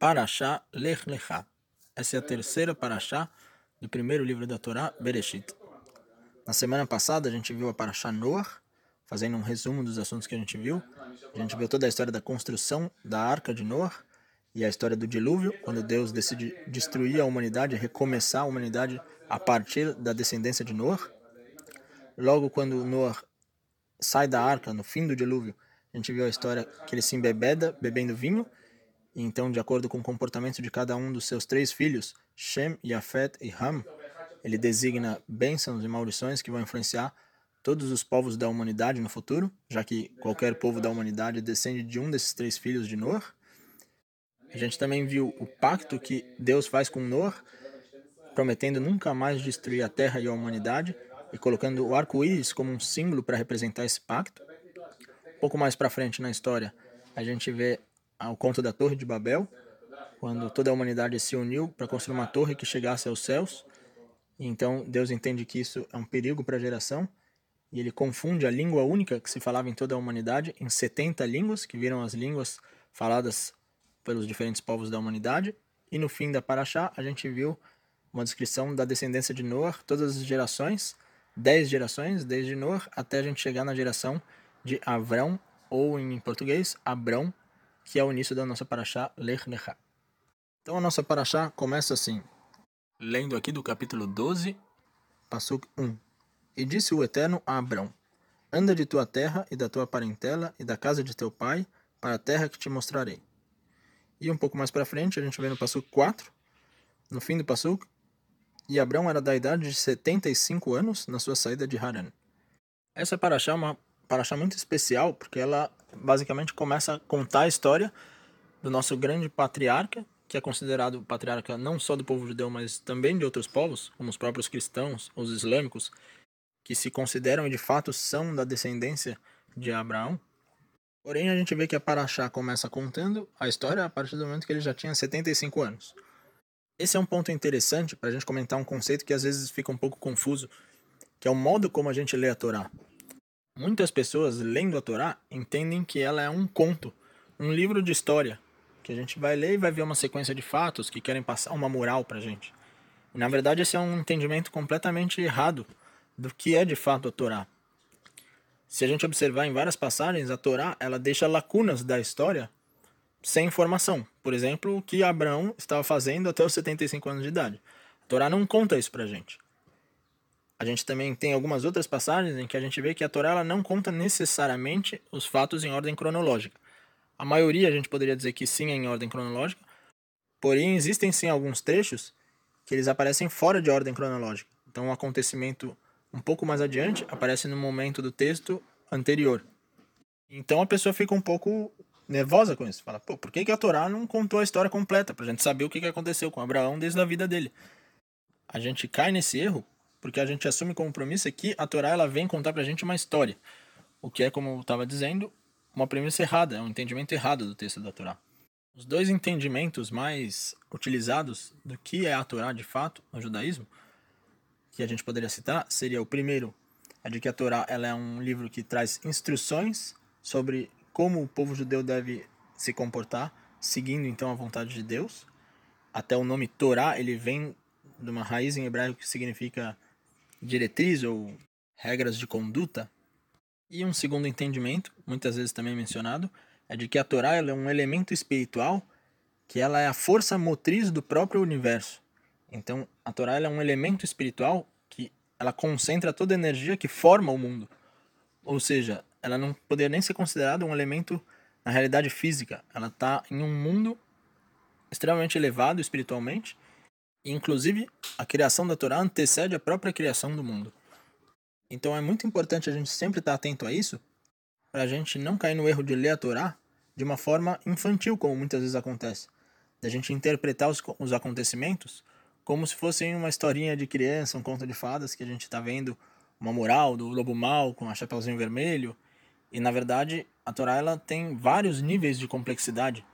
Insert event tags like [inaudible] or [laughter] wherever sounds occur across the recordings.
Parashá Lech Lechá. Essa é a terceira Parashá do primeiro livro da Torá, Bereshit. Na semana passada a gente viu a Parashá Noah, fazendo um resumo dos assuntos que a gente viu. A gente viu toda a história da construção da Arca de Noah e a história do dilúvio, quando Deus decide destruir a humanidade, recomeçar a humanidade a partir da descendência de Noah. Logo quando Noah sai da arca, no fim do dilúvio, a gente viu a história que ele se embebeda bebendo vinho então, de acordo com o comportamento de cada um dos seus três filhos, Shem, Yafet e Ham, ele designa bênçãos e maldições que vão influenciar todos os povos da humanidade no futuro, já que qualquer povo da humanidade descende de um desses três filhos de Noah. A gente também viu o pacto que Deus faz com Noah, prometendo nunca mais destruir a terra e a humanidade, e colocando o arco-íris como um símbolo para representar esse pacto. Pouco mais para frente na história, a gente vê ao conto da Torre de Babel, quando toda a humanidade se uniu para construir uma torre que chegasse aos céus. Então Deus entende que isso é um perigo para a geração e ele confunde a língua única que se falava em toda a humanidade em 70 línguas, que viram as línguas faladas pelos diferentes povos da humanidade. E no fim da Paraxá, a gente viu uma descrição da descendência de Noah, todas as gerações, 10 gerações, desde Noah até a gente chegar na geração de Avrão, ou em português, Abrão, que é o início da nossa paraxá Lech Lecha. Então a nossa paraxá começa assim, lendo aqui do capítulo 12, Passuk 1. E disse o Eterno a Abrão, Anda de tua terra e da tua parentela e da casa de teu pai para a terra que te mostrarei. E um pouco mais para frente, a gente vê no Passuk 4, no fim do Passuk, e Abrão era da idade de 75 anos na sua saída de Haran. Essa paraxá é uma paraxá muito especial, porque ela basicamente começa a contar a história do nosso grande patriarca, que é considerado patriarca não só do povo judeu, mas também de outros povos, como os próprios cristãos, os islâmicos, que se consideram e de fato são da descendência de Abraão. Porém, a gente vê que a Paraxá começa contando a história a partir do momento que ele já tinha 75 anos. Esse é um ponto interessante para a gente comentar um conceito que às vezes fica um pouco confuso, que é o modo como a gente lê a Torá. Muitas pessoas, lendo a Torá, entendem que ela é um conto, um livro de história, que a gente vai ler e vai ver uma sequência de fatos que querem passar uma moral para a gente. E, na verdade, esse é um entendimento completamente errado do que é de fato a Torá. Se a gente observar em várias passagens, a Torá ela deixa lacunas da história sem informação. Por exemplo, o que Abraão estava fazendo até os 75 anos de idade. A Torá não conta isso para a gente. A gente também tem algumas outras passagens em que a gente vê que a Torá ela não conta necessariamente os fatos em ordem cronológica. A maioria a gente poderia dizer que sim é em ordem cronológica, porém existem sim alguns trechos que eles aparecem fora de ordem cronológica. Então um acontecimento um pouco mais adiante aparece no momento do texto anterior. Então a pessoa fica um pouco nervosa com isso. Fala, pô, por que, que a Torá não contou a história completa? Pra gente saber o que, que aconteceu com Abraão desde a vida dele. A gente cai nesse erro porque a gente assume compromisso que a Torá ela vem contar pra gente uma história. O que é, como eu estava dizendo, uma premissa errada, é um entendimento errado do texto da Torá. Os dois entendimentos mais utilizados do que é a Torá de fato no judaísmo, que a gente poderia citar, seria o primeiro, é de que a Torá ela é um livro que traz instruções sobre como o povo judeu deve se comportar, seguindo então a vontade de Deus. Até o nome Torá, ele vem de uma raiz em hebraico que significa diretriz ou regras de conduta. E um segundo entendimento, muitas vezes também mencionado, é de que a Torá é um elemento espiritual que ela é a força motriz do próprio universo. Então, a Torá é um elemento espiritual que ela concentra toda a energia que forma o mundo. Ou seja, ela não poderia nem ser considerada um elemento na realidade física. Ela está em um mundo extremamente elevado espiritualmente Inclusive, a criação da Torá antecede a própria criação do mundo. Então é muito importante a gente sempre estar atento a isso, para a gente não cair no erro de ler a Torá de uma forma infantil, como muitas vezes acontece. Da gente interpretar os, os acontecimentos como se fossem uma historinha de criança, um conto de fadas que a gente está vendo uma moral do lobo mau com a chapeuzinho vermelho. E na verdade, a Torá ela tem vários níveis de complexidade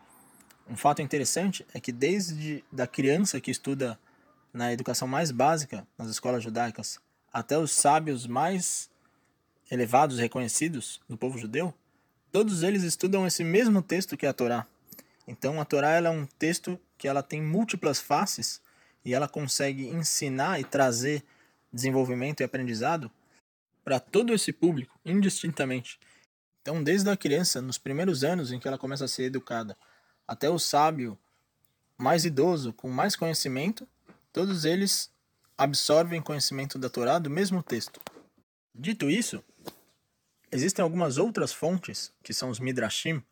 um fato interessante é que desde da criança que estuda na educação mais básica nas escolas judaicas até os sábios mais elevados reconhecidos do povo judeu, todos eles estudam esse mesmo texto que é a Torá. Então a Torá é um texto que ela tem múltiplas faces e ela consegue ensinar e trazer desenvolvimento e aprendizado para todo esse público, indistintamente. Então, desde a criança, nos primeiros anos em que ela começa a ser educada, até o sábio mais idoso, com mais conhecimento, todos eles absorvem conhecimento da Torá do mesmo texto. Dito isso, existem algumas outras fontes, que são os Midrashim,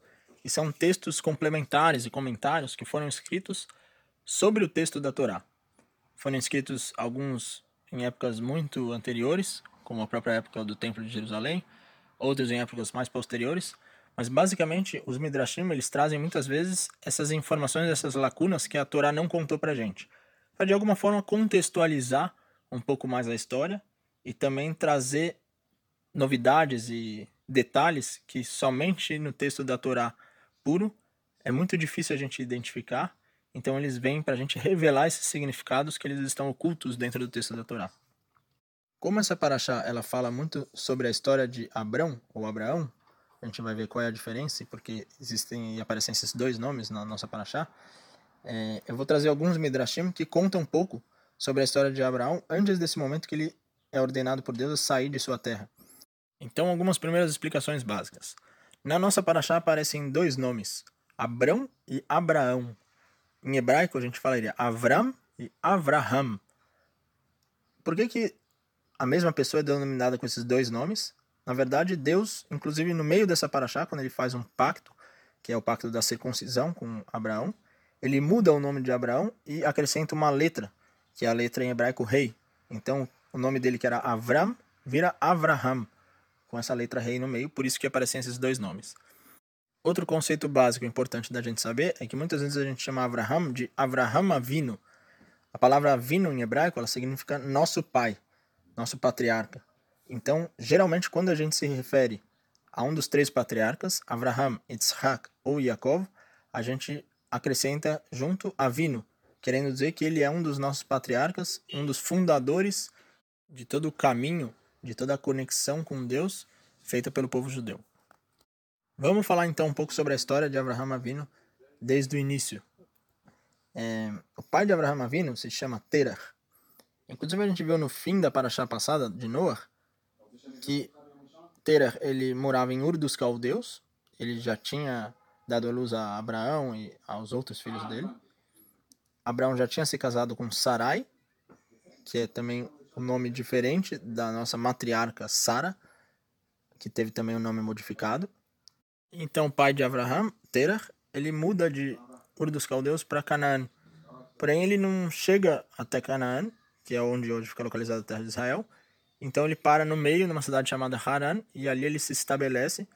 que são textos complementares e comentários que foram escritos sobre o texto da Torá. Foram escritos alguns em épocas muito anteriores, como a própria época do Templo de Jerusalém, outros em épocas mais posteriores, mas basicamente os Midrashim eles trazem muitas vezes essas informações, essas lacunas que a Torá não contou pra gente, para de alguma forma contextualizar um pouco mais a história e também trazer novidades e detalhes que somente no texto da Torá puro é muito difícil a gente identificar então eles vêm para a gente revelar esses significados que eles estão ocultos dentro do texto da Torá. Como essa paraxá ela fala muito sobre a história de Abrão ou Abraão, a gente vai ver qual é a diferença, porque existem e aparecem esses dois nomes na nossa paraxá. É, eu vou trazer alguns midrashim que contam um pouco sobre a história de Abraão antes desse momento que ele é ordenado por Deus a sair de sua terra. Então, algumas primeiras explicações básicas. Na nossa paraxá aparecem dois nomes, Abrão e Abraão. Em hebraico a gente falaria Avram e Avraham. Por que, que a mesma pessoa é denominada com esses dois nomes? Na verdade, Deus, inclusive no meio dessa paraxá, quando ele faz um pacto, que é o pacto da circuncisão com Abraão, ele muda o nome de Abraão e acrescenta uma letra, que é a letra em hebraico rei. Então, o nome dele que era Avram vira Avraham, com essa letra rei no meio, por isso que aparecem esses dois nomes. Outro conceito básico importante da gente saber é que muitas vezes a gente chama Abraham de Avraham Avino. A palavra Avino em hebraico ela significa nosso pai, nosso patriarca. Então, geralmente quando a gente se refere a um dos três patriarcas, Abraham, Yitzhak ou Yaakov, a gente acrescenta junto Avino, querendo dizer que ele é um dos nossos patriarcas, um dos fundadores de todo o caminho, de toda a conexão com Deus feita pelo povo judeu. Vamos falar então um pouco sobre a história de Abraham Avino desde o início. É, o pai de Abraham Avino se chama Terah. Inclusive a gente viu no fim da paraxá passada de Noah que Terah ele morava em Ur dos Caldeus. Ele já tinha dado a luz a Abraão e aos outros filhos dele. Abraão já tinha se casado com Sarai, que é também um nome diferente da nossa matriarca Sara, que teve também o um nome modificado. Então, o pai de Abraham, Terah, ele muda de Ur dos Caldeus para Canaã. Porém, ele não chega até Canaã, que é onde hoje fica localizada a terra de Israel. Então, ele para no meio, numa cidade chamada Haran, e ali ele se estabelece.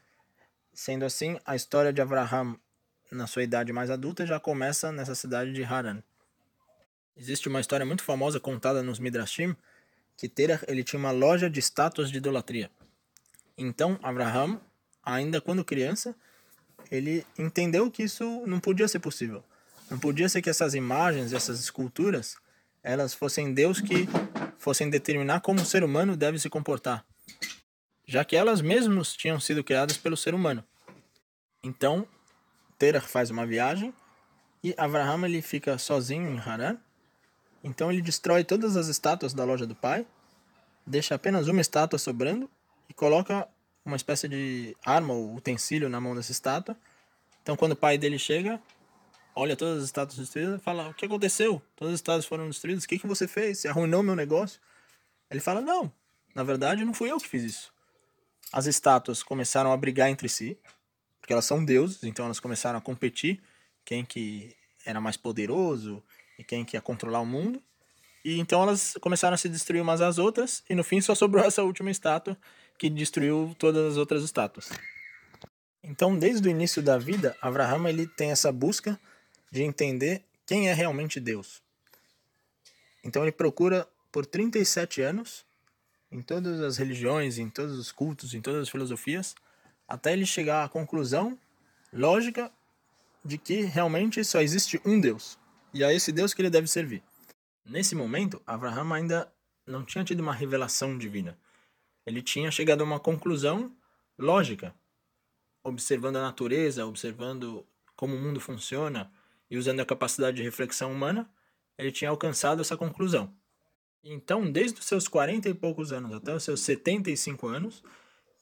Sendo assim, a história de Abraham, na sua idade mais adulta, já começa nessa cidade de Haran. Existe uma história muito famosa contada nos Midrashim, que Terah ele tinha uma loja de estátuas de idolatria. Então, Abraham ainda quando criança, ele entendeu que isso não podia ser possível. Não podia ser que essas imagens, essas esculturas, elas fossem Deus que fossem determinar como o ser humano deve se comportar, já que elas mesmas tinham sido criadas pelo ser humano. Então, Terah faz uma viagem e Abraham ele fica sozinho em Haran. Então ele destrói todas as estátuas da loja do pai, deixa apenas uma estátua sobrando e coloca uma espécie de arma ou utensílio na mão dessa estátua. Então, quando o pai dele chega, olha todas as estátuas destruídas fala: O que aconteceu? Todas as estátuas foram destruídas. O que, que você fez? Você arruinou meu negócio? Ele fala: Não, na verdade, não fui eu que fiz isso. As estátuas começaram a brigar entre si, porque elas são deuses, então elas começaram a competir quem que era mais poderoso e quem que ia controlar o mundo. E então elas começaram a se destruir umas às outras, e no fim só sobrou [laughs] essa última estátua que destruiu todas as outras estátuas. Então, desde o início da vida, Abraham ele tem essa busca de entender quem é realmente Deus. Então ele procura por 37 anos em todas as religiões, em todos os cultos, em todas as filosofias, até ele chegar à conclusão lógica de que realmente só existe um Deus. E a esse Deus que ele deve servir. Nesse momento, Abraham ainda não tinha tido uma revelação divina ele tinha chegado a uma conclusão lógica, observando a natureza, observando como o mundo funciona e usando a capacidade de reflexão humana, ele tinha alcançado essa conclusão. Então, desde os seus 40 e poucos anos até os seus 75 anos,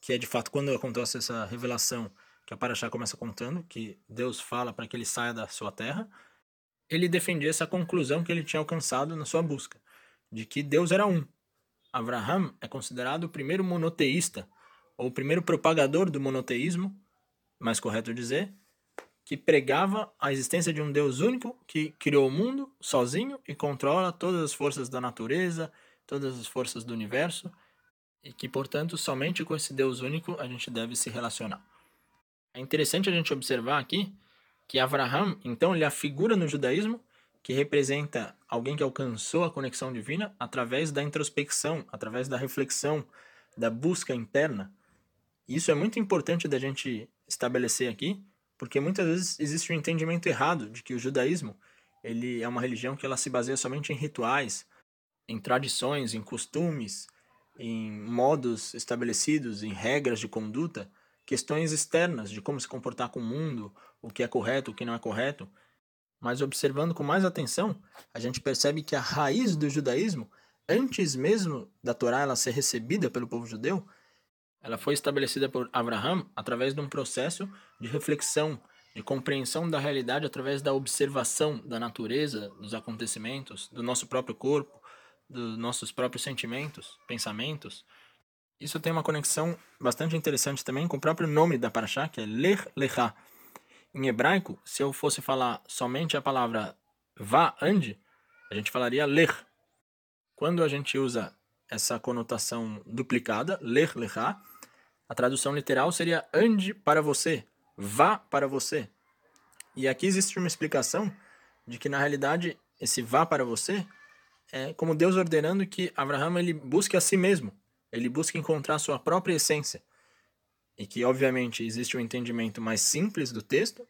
que é de fato quando acontece essa revelação que a Paraxá começa contando, que Deus fala para que ele saia da sua terra, ele defendia essa conclusão que ele tinha alcançado na sua busca, de que Deus era um. Abraham é considerado o primeiro monoteísta, ou o primeiro propagador do monoteísmo, mais correto dizer, que pregava a existência de um Deus único que criou o mundo sozinho e controla todas as forças da natureza, todas as forças do universo, e que, portanto, somente com esse Deus único a gente deve se relacionar. É interessante a gente observar aqui que Abraham, então, ele é a figura no judaísmo que representa alguém que alcançou a conexão divina através da introspecção, através da reflexão, da busca interna. Isso é muito importante da gente estabelecer aqui, porque muitas vezes existe um entendimento errado de que o judaísmo ele é uma religião que ela se baseia somente em rituais, em tradições, em costumes, em modos estabelecidos, em regras de conduta, questões externas de como se comportar com o mundo, o que é correto, o que não é correto. Mas observando com mais atenção, a gente percebe que a raiz do judaísmo, antes mesmo da Torá ela ser recebida pelo povo judeu, ela foi estabelecida por Abraham através de um processo de reflexão, de compreensão da realidade através da observação da natureza, dos acontecimentos, do nosso próprio corpo, dos nossos próprios sentimentos, pensamentos. Isso tem uma conexão bastante interessante também com o próprio nome da Parashá, que é Lech Lechá. Em hebraico, se eu fosse falar somente a palavra vá, ande, a gente falaria Lech. Quando a gente usa essa conotação duplicada, Lech Lechá, a tradução literal seria ande para você, vá para você. E aqui existe uma explicação de que na realidade esse vá para você é como Deus ordenando que Abraão ele busque a si mesmo, ele busque encontrar sua própria essência. E que obviamente existe um entendimento mais simples do texto,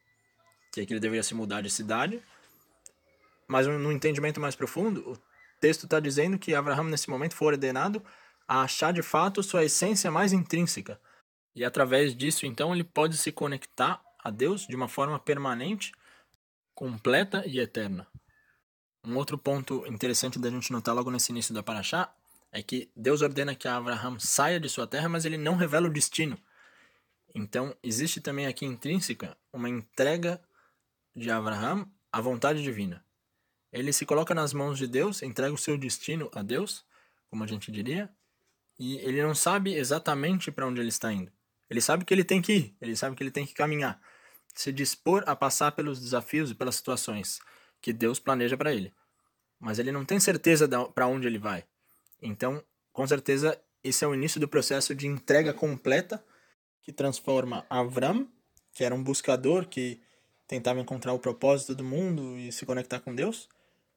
que é que ele deveria se mudar de cidade, mas no entendimento mais profundo, o texto está dizendo que Abraão nesse momento foi ordenado a achar de fato sua essência mais intrínseca, e através disso, então, ele pode se conectar a Deus de uma forma permanente, completa e eterna. Um outro ponto interessante da gente notar logo nesse início da Paraxá é que Deus ordena que Abraham saia de sua terra, mas ele não revela o destino. Então, existe também aqui intrínseca uma entrega de Abraham à vontade divina. Ele se coloca nas mãos de Deus, entrega o seu destino a Deus, como a gente diria, e ele não sabe exatamente para onde ele está indo. Ele sabe que ele tem que ir, ele sabe que ele tem que caminhar, se dispor a passar pelos desafios e pelas situações que Deus planeja para ele. Mas ele não tem certeza para onde ele vai. Então, com certeza, esse é o início do processo de entrega completa que transforma Avram, que era um buscador que tentava encontrar o propósito do mundo e se conectar com Deus,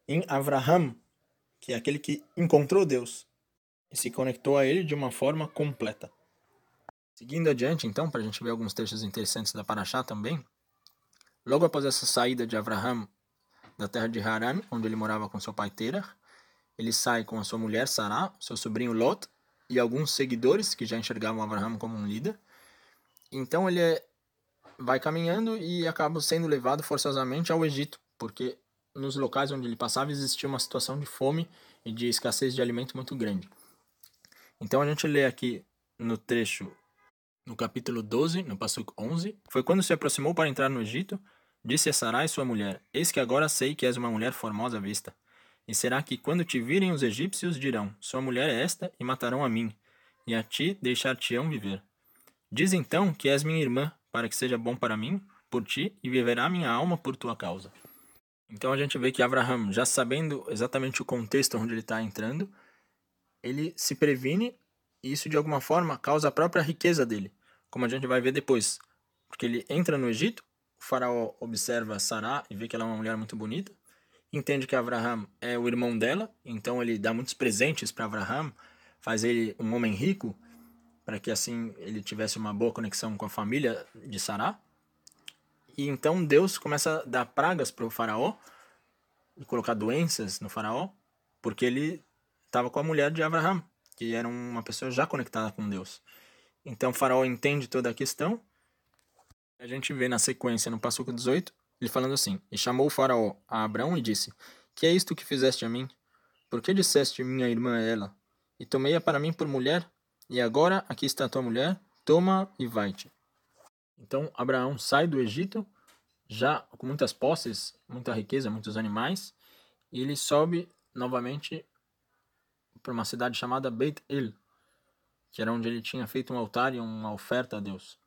em Avraham, que é aquele que encontrou Deus e se conectou a ele de uma forma completa. Seguindo adiante, então, para a gente ver alguns textos interessantes da Paraxá também, logo após essa saída de Abraham da terra de Haran, onde ele morava com seu pai Terah, ele sai com a sua mulher Sará, seu sobrinho Lot e alguns seguidores que já enxergavam Abraham como um líder. Então ele é, vai caminhando e acaba sendo levado forçosamente ao Egito, porque nos locais onde ele passava existia uma situação de fome e de escassez de alimento muito grande. Então a gente lê aqui no trecho no capítulo 12, no Passuco 11, foi quando se aproximou para entrar no Egito, disse a Sarai sua mulher, Eis que agora sei que és uma mulher formosa à vista. E será que quando te virem os egípcios dirão, sua mulher é esta, e matarão a mim, e a ti deixar-te-ão viver. Diz então que és minha irmã, para que seja bom para mim, por ti, e viverá minha alma por tua causa. Então a gente vê que Abraham, já sabendo exatamente o contexto onde ele está entrando, ele se previne e isso de alguma forma causa a própria riqueza dele como a gente vai ver depois. Porque ele entra no Egito, o faraó observa Sará e vê que ela é uma mulher muito bonita, entende que Abraham é o irmão dela, então ele dá muitos presentes para Abraham, faz ele um homem rico, para que assim ele tivesse uma boa conexão com a família de Sará. E então Deus começa a dar pragas para o faraó, e colocar doenças no faraó, porque ele estava com a mulher de Abraham, que era uma pessoa já conectada com Deus. Então faraó entende toda a questão A gente vê na sequência, no Passuco 18, ele falando assim: E chamou o faraó a Abraão e disse: Que é isto que fizeste a mim? Por que disseste minha irmã é ela? E tomei-a para mim por mulher? E agora aqui está a tua mulher, toma e vai-te. Então Abraão sai do Egito, já com muitas posses, muita riqueza, muitos animais, e ele sobe novamente para uma cidade chamada Beit El, que era onde ele tinha feito um altar e uma oferta a Deus.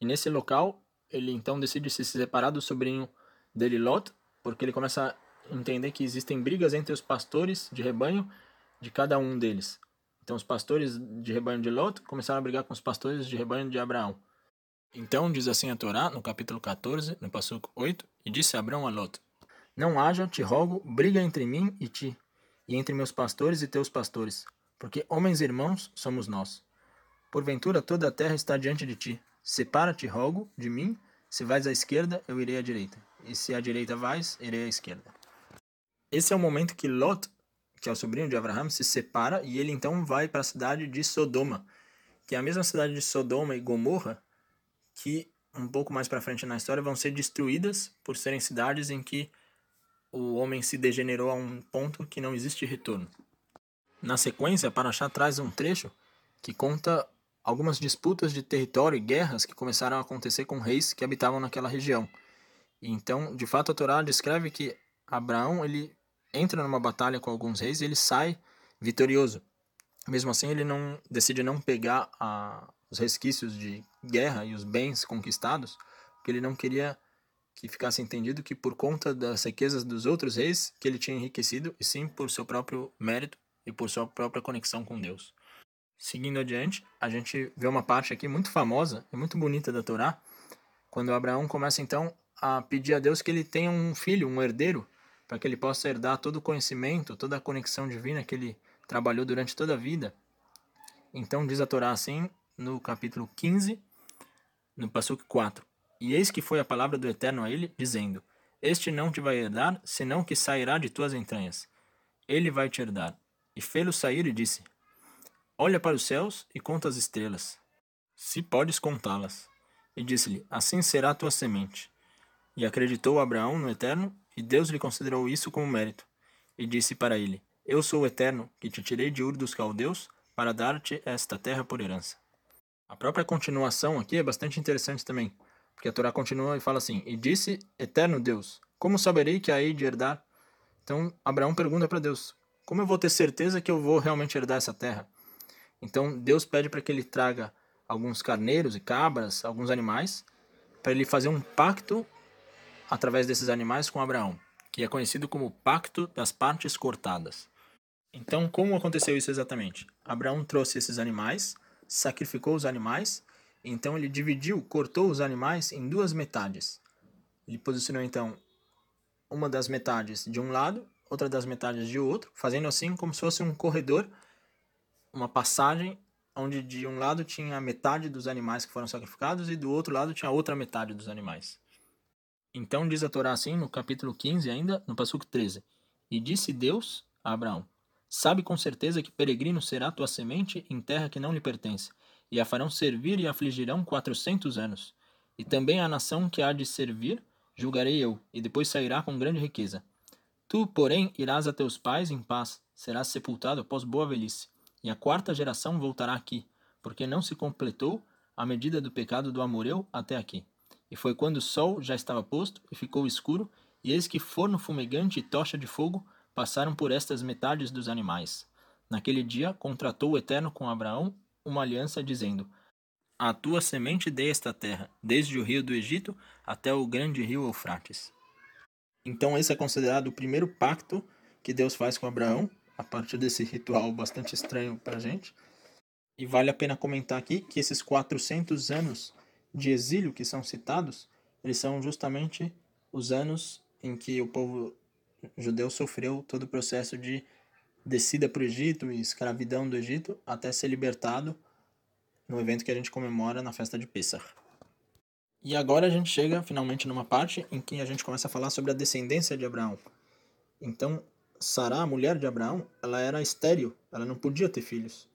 E nesse local, ele então decide se separar do sobrinho dele, Lot, porque ele começa a entender que existem brigas entre os pastores de rebanho de cada um deles. Então os pastores de rebanho de Lot começaram a brigar com os pastores de rebanho de Abraão. Então diz assim a Torá, no capítulo 14, no passuco 8, e disse Abraão a Lot: Não haja, te rogo, briga entre mim e ti, e entre meus pastores e teus pastores, porque homens irmãos somos nós. Porventura toda a terra está diante de ti. Separa-te, rogo, de mim, se vais à esquerda, eu irei à direita, e se à direita vais, irei à esquerda. Esse é o momento que Lot que é o sobrinho de Abraham, se separa e ele então vai para a cidade de Sodoma, que é a mesma cidade de Sodoma e Gomorra, que um pouco mais para frente na história vão ser destruídas por serem cidades em que o homem se degenerou a um ponto que não existe retorno. Na sequência, Paraxá traz um trecho que conta algumas disputas de território e guerras que começaram a acontecer com reis que habitavam naquela região. Então, de fato, a Torá descreve que Abraão ele entra numa batalha com alguns reis e ele sai vitorioso. Mesmo assim, ele não decide não pegar a, os resquícios de guerra e os bens conquistados, porque ele não queria que ficasse entendido que por conta das riquezas dos outros reis que ele tinha enriquecido, e sim por seu próprio mérito e por sua própria conexão com Deus. Seguindo adiante, a gente vê uma parte aqui muito famosa e muito bonita da Torá, quando Abraão começa então a pedir a Deus que ele tenha um filho, um herdeiro, para que ele possa herdar todo o conhecimento, toda a conexão divina que ele trabalhou durante toda a vida. Então diz a Torá assim, no capítulo 15, no Passuque 4. E eis que foi a palavra do Eterno a ele, dizendo: Este não te vai herdar, senão que sairá de tuas entranhas. Ele vai te herdar. E fê-lo sair e disse: Olha para os céus e conta as estrelas, se podes contá-las. E disse-lhe: Assim será a tua semente. E acreditou Abraão no Eterno, e Deus lhe considerou isso como mérito, e disse para ele: Eu sou o Eterno, que te tirei de Ur dos Caldeus, para dar-te esta terra por herança. A própria continuação aqui é bastante interessante também, porque a Torá continua e fala assim: E disse, Eterno Deus, como saberei que hei de herdar? Então Abraão pergunta para Deus: Como eu vou ter certeza que eu vou realmente herdar essa terra? Então Deus pede para que ele traga alguns carneiros e cabras, alguns animais, para ele fazer um pacto através desses animais com Abraão, que é conhecido como Pacto das Partes Cortadas. Então, como aconteceu isso exatamente? Abraão trouxe esses animais, sacrificou os animais, então ele dividiu, cortou os animais em duas metades. Ele posicionou então uma das metades de um lado, outra das metades de outro, fazendo assim como se fosse um corredor, uma passagem onde de um lado tinha metade dos animais que foram sacrificados e do outro lado tinha outra metade dos animais. Então diz a Torá assim, no capítulo 15 ainda, no versículo 13. E disse Deus a Abraão, Sabe com certeza que peregrino será tua semente em terra que não lhe pertence, e a farão servir e afligirão quatrocentos anos. E também a nação que há de servir, julgarei eu, e depois sairá com grande riqueza. Tu, porém, irás a teus pais em paz, serás sepultado após boa velhice, e a quarta geração voltará aqui, porque não se completou a medida do pecado do amoreu até aqui. E foi quando o sol já estava posto e ficou escuro, e eis que forno fumegante e tocha de fogo passaram por estas metades dos animais. Naquele dia contratou o Eterno com Abraão uma aliança, dizendo: A tua semente dê esta terra, desde o rio do Egito até o grande rio Eufrates. Então, esse é considerado o primeiro pacto que Deus faz com Abraão, a partir desse ritual bastante estranho para a gente. E vale a pena comentar aqui que esses 400 anos de exílio que são citados, eles são justamente os anos em que o povo judeu sofreu todo o processo de descida para o Egito e escravidão do Egito até ser libertado no evento que a gente comemora na festa de Pessah. E agora a gente chega finalmente numa parte em que a gente começa a falar sobre a descendência de Abraão. Então, Sará, a mulher de Abraão, ela era estéril, ela não podia ter filhos.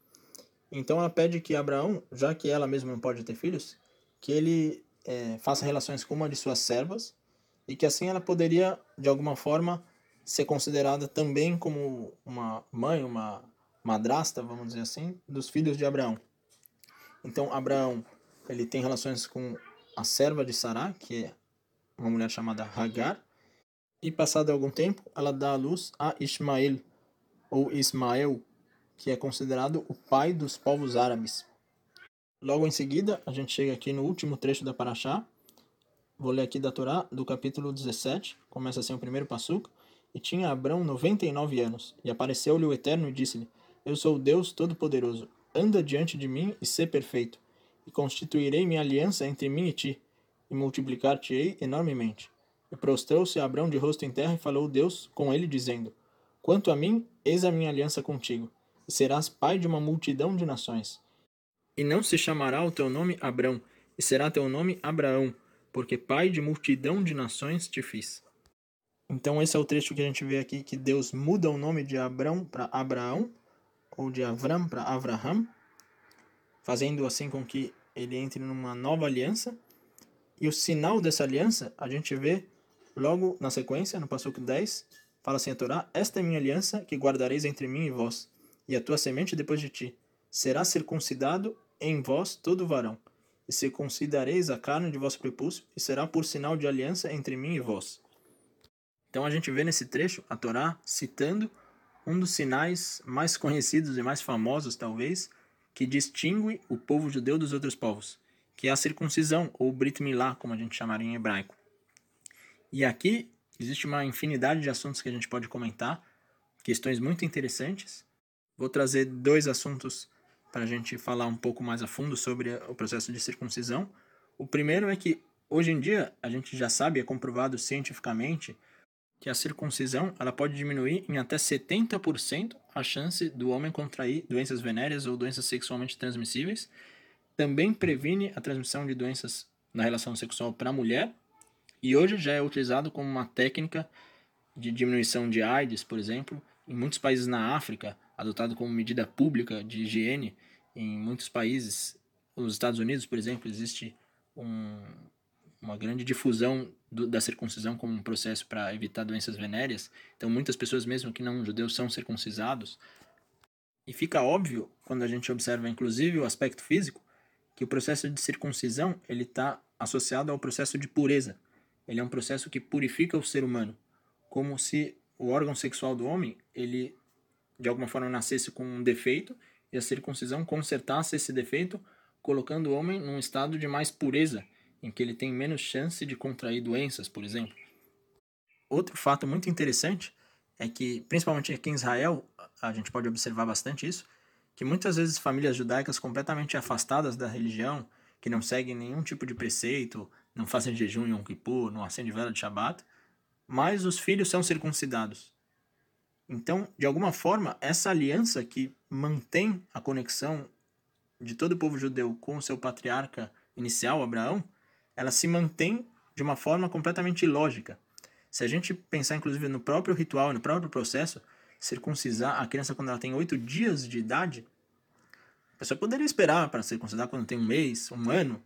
Então ela pede que Abraão, já que ela mesma não pode ter filhos, que ele é, faça relações com uma de suas servas e que assim ela poderia, de alguma forma, ser considerada também como uma mãe, uma madrasta, vamos dizer assim, dos filhos de Abraão. Então, Abraão, ele tem relações com a serva de Sará, que é uma mulher chamada Hagar, e passado algum tempo, ela dá à luz a Ismael, ou Ismael, que é considerado o pai dos povos árabes. Logo em seguida, a gente chega aqui no último trecho da Paraxá. Vou ler aqui da Torá, do capítulo 17. Começa assim o primeiro passuco. E tinha Abrão 99 anos. E apareceu-lhe o Eterno e disse-lhe: Eu sou o Deus Todo-Poderoso. Anda diante de mim e sê perfeito. E constituirei minha aliança entre mim e ti. E multiplicar-te-ei enormemente. E prostrou-se Abrão de rosto em terra e falou Deus com ele, dizendo: Quanto a mim, eis a minha aliança contigo. E serás pai de uma multidão de nações e não se chamará o teu nome Abrão, e será teu nome Abraão, porque pai de multidão de nações te fiz. Então esse é o trecho que a gente vê aqui que Deus muda o nome de Abrão para Abraão ou de Avram para Avraham, fazendo assim com que ele entre numa nova aliança. E o sinal dessa aliança a gente vê logo na sequência, no passo 10, fala assim a Torá: Esta é minha aliança que guardareis entre mim e vós, e a tua semente depois de ti. Será circuncidado em vós todo varão, e circuncidareis a carne de vosso prepúcio, e será por sinal de aliança entre mim e vós. Então a gente vê nesse trecho a Torá citando um dos sinais mais conhecidos e mais famosos, talvez, que distingue o povo judeu dos outros povos, que é a circuncisão, ou Brit Milá, como a gente chamaria em hebraico. E aqui existe uma infinidade de assuntos que a gente pode comentar, questões muito interessantes. Vou trazer dois assuntos para a gente falar um pouco mais a fundo sobre o processo de circuncisão. O primeiro é que hoje em dia a gente já sabe, é comprovado cientificamente, que a circuncisão ela pode diminuir em até 70% a chance do homem contrair doenças venéreas ou doenças sexualmente transmissíveis. Também previne a transmissão de doenças na relação sexual para a mulher. E hoje já é utilizado como uma técnica de diminuição de AIDS, por exemplo, em muitos países na África, adotado como medida pública de higiene em muitos países. Nos Estados Unidos, por exemplo, existe um, uma grande difusão do, da circuncisão como um processo para evitar doenças venéreas. Então, muitas pessoas, mesmo que não judeus, são circuncisados. E fica óbvio, quando a gente observa, inclusive, o aspecto físico, que o processo de circuncisão ele está associado ao processo de pureza. Ele é um processo que purifica o ser humano, como se o órgão sexual do homem ele de alguma forma nascesse com um defeito e a circuncisão consertasse esse defeito, colocando o homem num estado de mais pureza, em que ele tem menos chance de contrair doenças, por exemplo. Outro fato muito interessante é que, principalmente aqui em Israel, a gente pode observar bastante isso, que muitas vezes famílias judaicas completamente afastadas da religião, que não seguem nenhum tipo de preceito, não fazem jejum em Yom Kippur, não acendem vela de Shabbat, mas os filhos são circuncidados. Então, de alguma forma, essa aliança que mantém a conexão de todo o povo judeu com o seu patriarca inicial, Abraão, ela se mantém de uma forma completamente ilógica. Se a gente pensar, inclusive, no próprio ritual, no próprio processo, circuncisar a criança quando ela tem oito dias de idade, a pessoa poderia esperar para circuncidar quando tem um mês, um ano.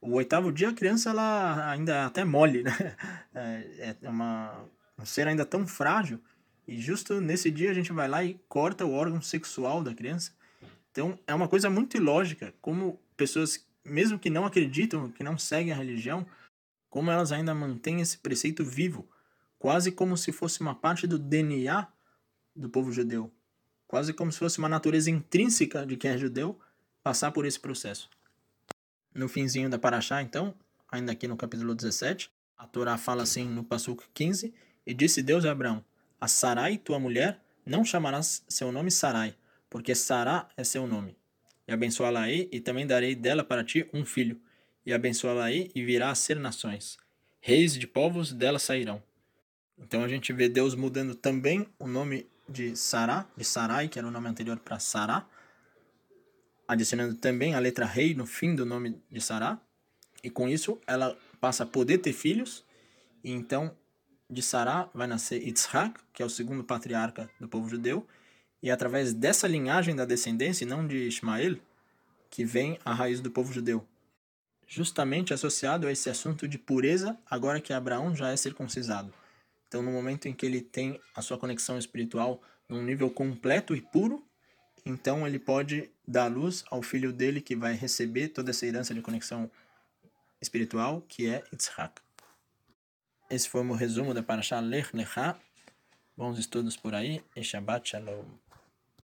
O oitavo dia, a criança ela ainda é até mole, né? [laughs] É, é uma, um ser ainda tão frágil e justo nesse dia a gente vai lá e corta o órgão sexual da criança. Então é uma coisa muito ilógica, como pessoas, mesmo que não acreditam, que não seguem a religião, como elas ainda mantêm esse preceito vivo, quase como se fosse uma parte do DNA do povo judeu, quase como se fosse uma natureza intrínseca de quem é judeu passar por esse processo. No finzinho da Paraxá, então, ainda aqui no capítulo 17, a Torá fala assim no Passuco 15, e disse Deus a Abraão, a Sarai, tua mulher, não chamarás seu nome Sarai, porque Sará é seu nome. E abençoá-la-ei, e também darei dela para ti um filho. E abençoá-la-ei, e virá a ser nações. Reis de povos dela sairão. Então a gente vê Deus mudando também o nome de Sará, de Sarai, que era o nome anterior para Sará, adicionando também a letra rei no fim do nome de Sará. E com isso ela passa a poder ter filhos. E então de Sará vai nascer Yitzhak, que é o segundo patriarca do povo judeu, e é através dessa linhagem da descendência, e não de Ismael, que vem a raiz do povo judeu. justamente associado a esse assunto de pureza, agora que Abraão já é circuncisado. Então, no momento em que ele tem a sua conexão espiritual num nível completo e puro, então ele pode dar luz ao filho dele que vai receber toda essa herança de conexão espiritual, que é Yitzhak. Esse foi o meu resumo da Parashah Lech Lechá. Bons estudos por aí e Shabbat Shalom.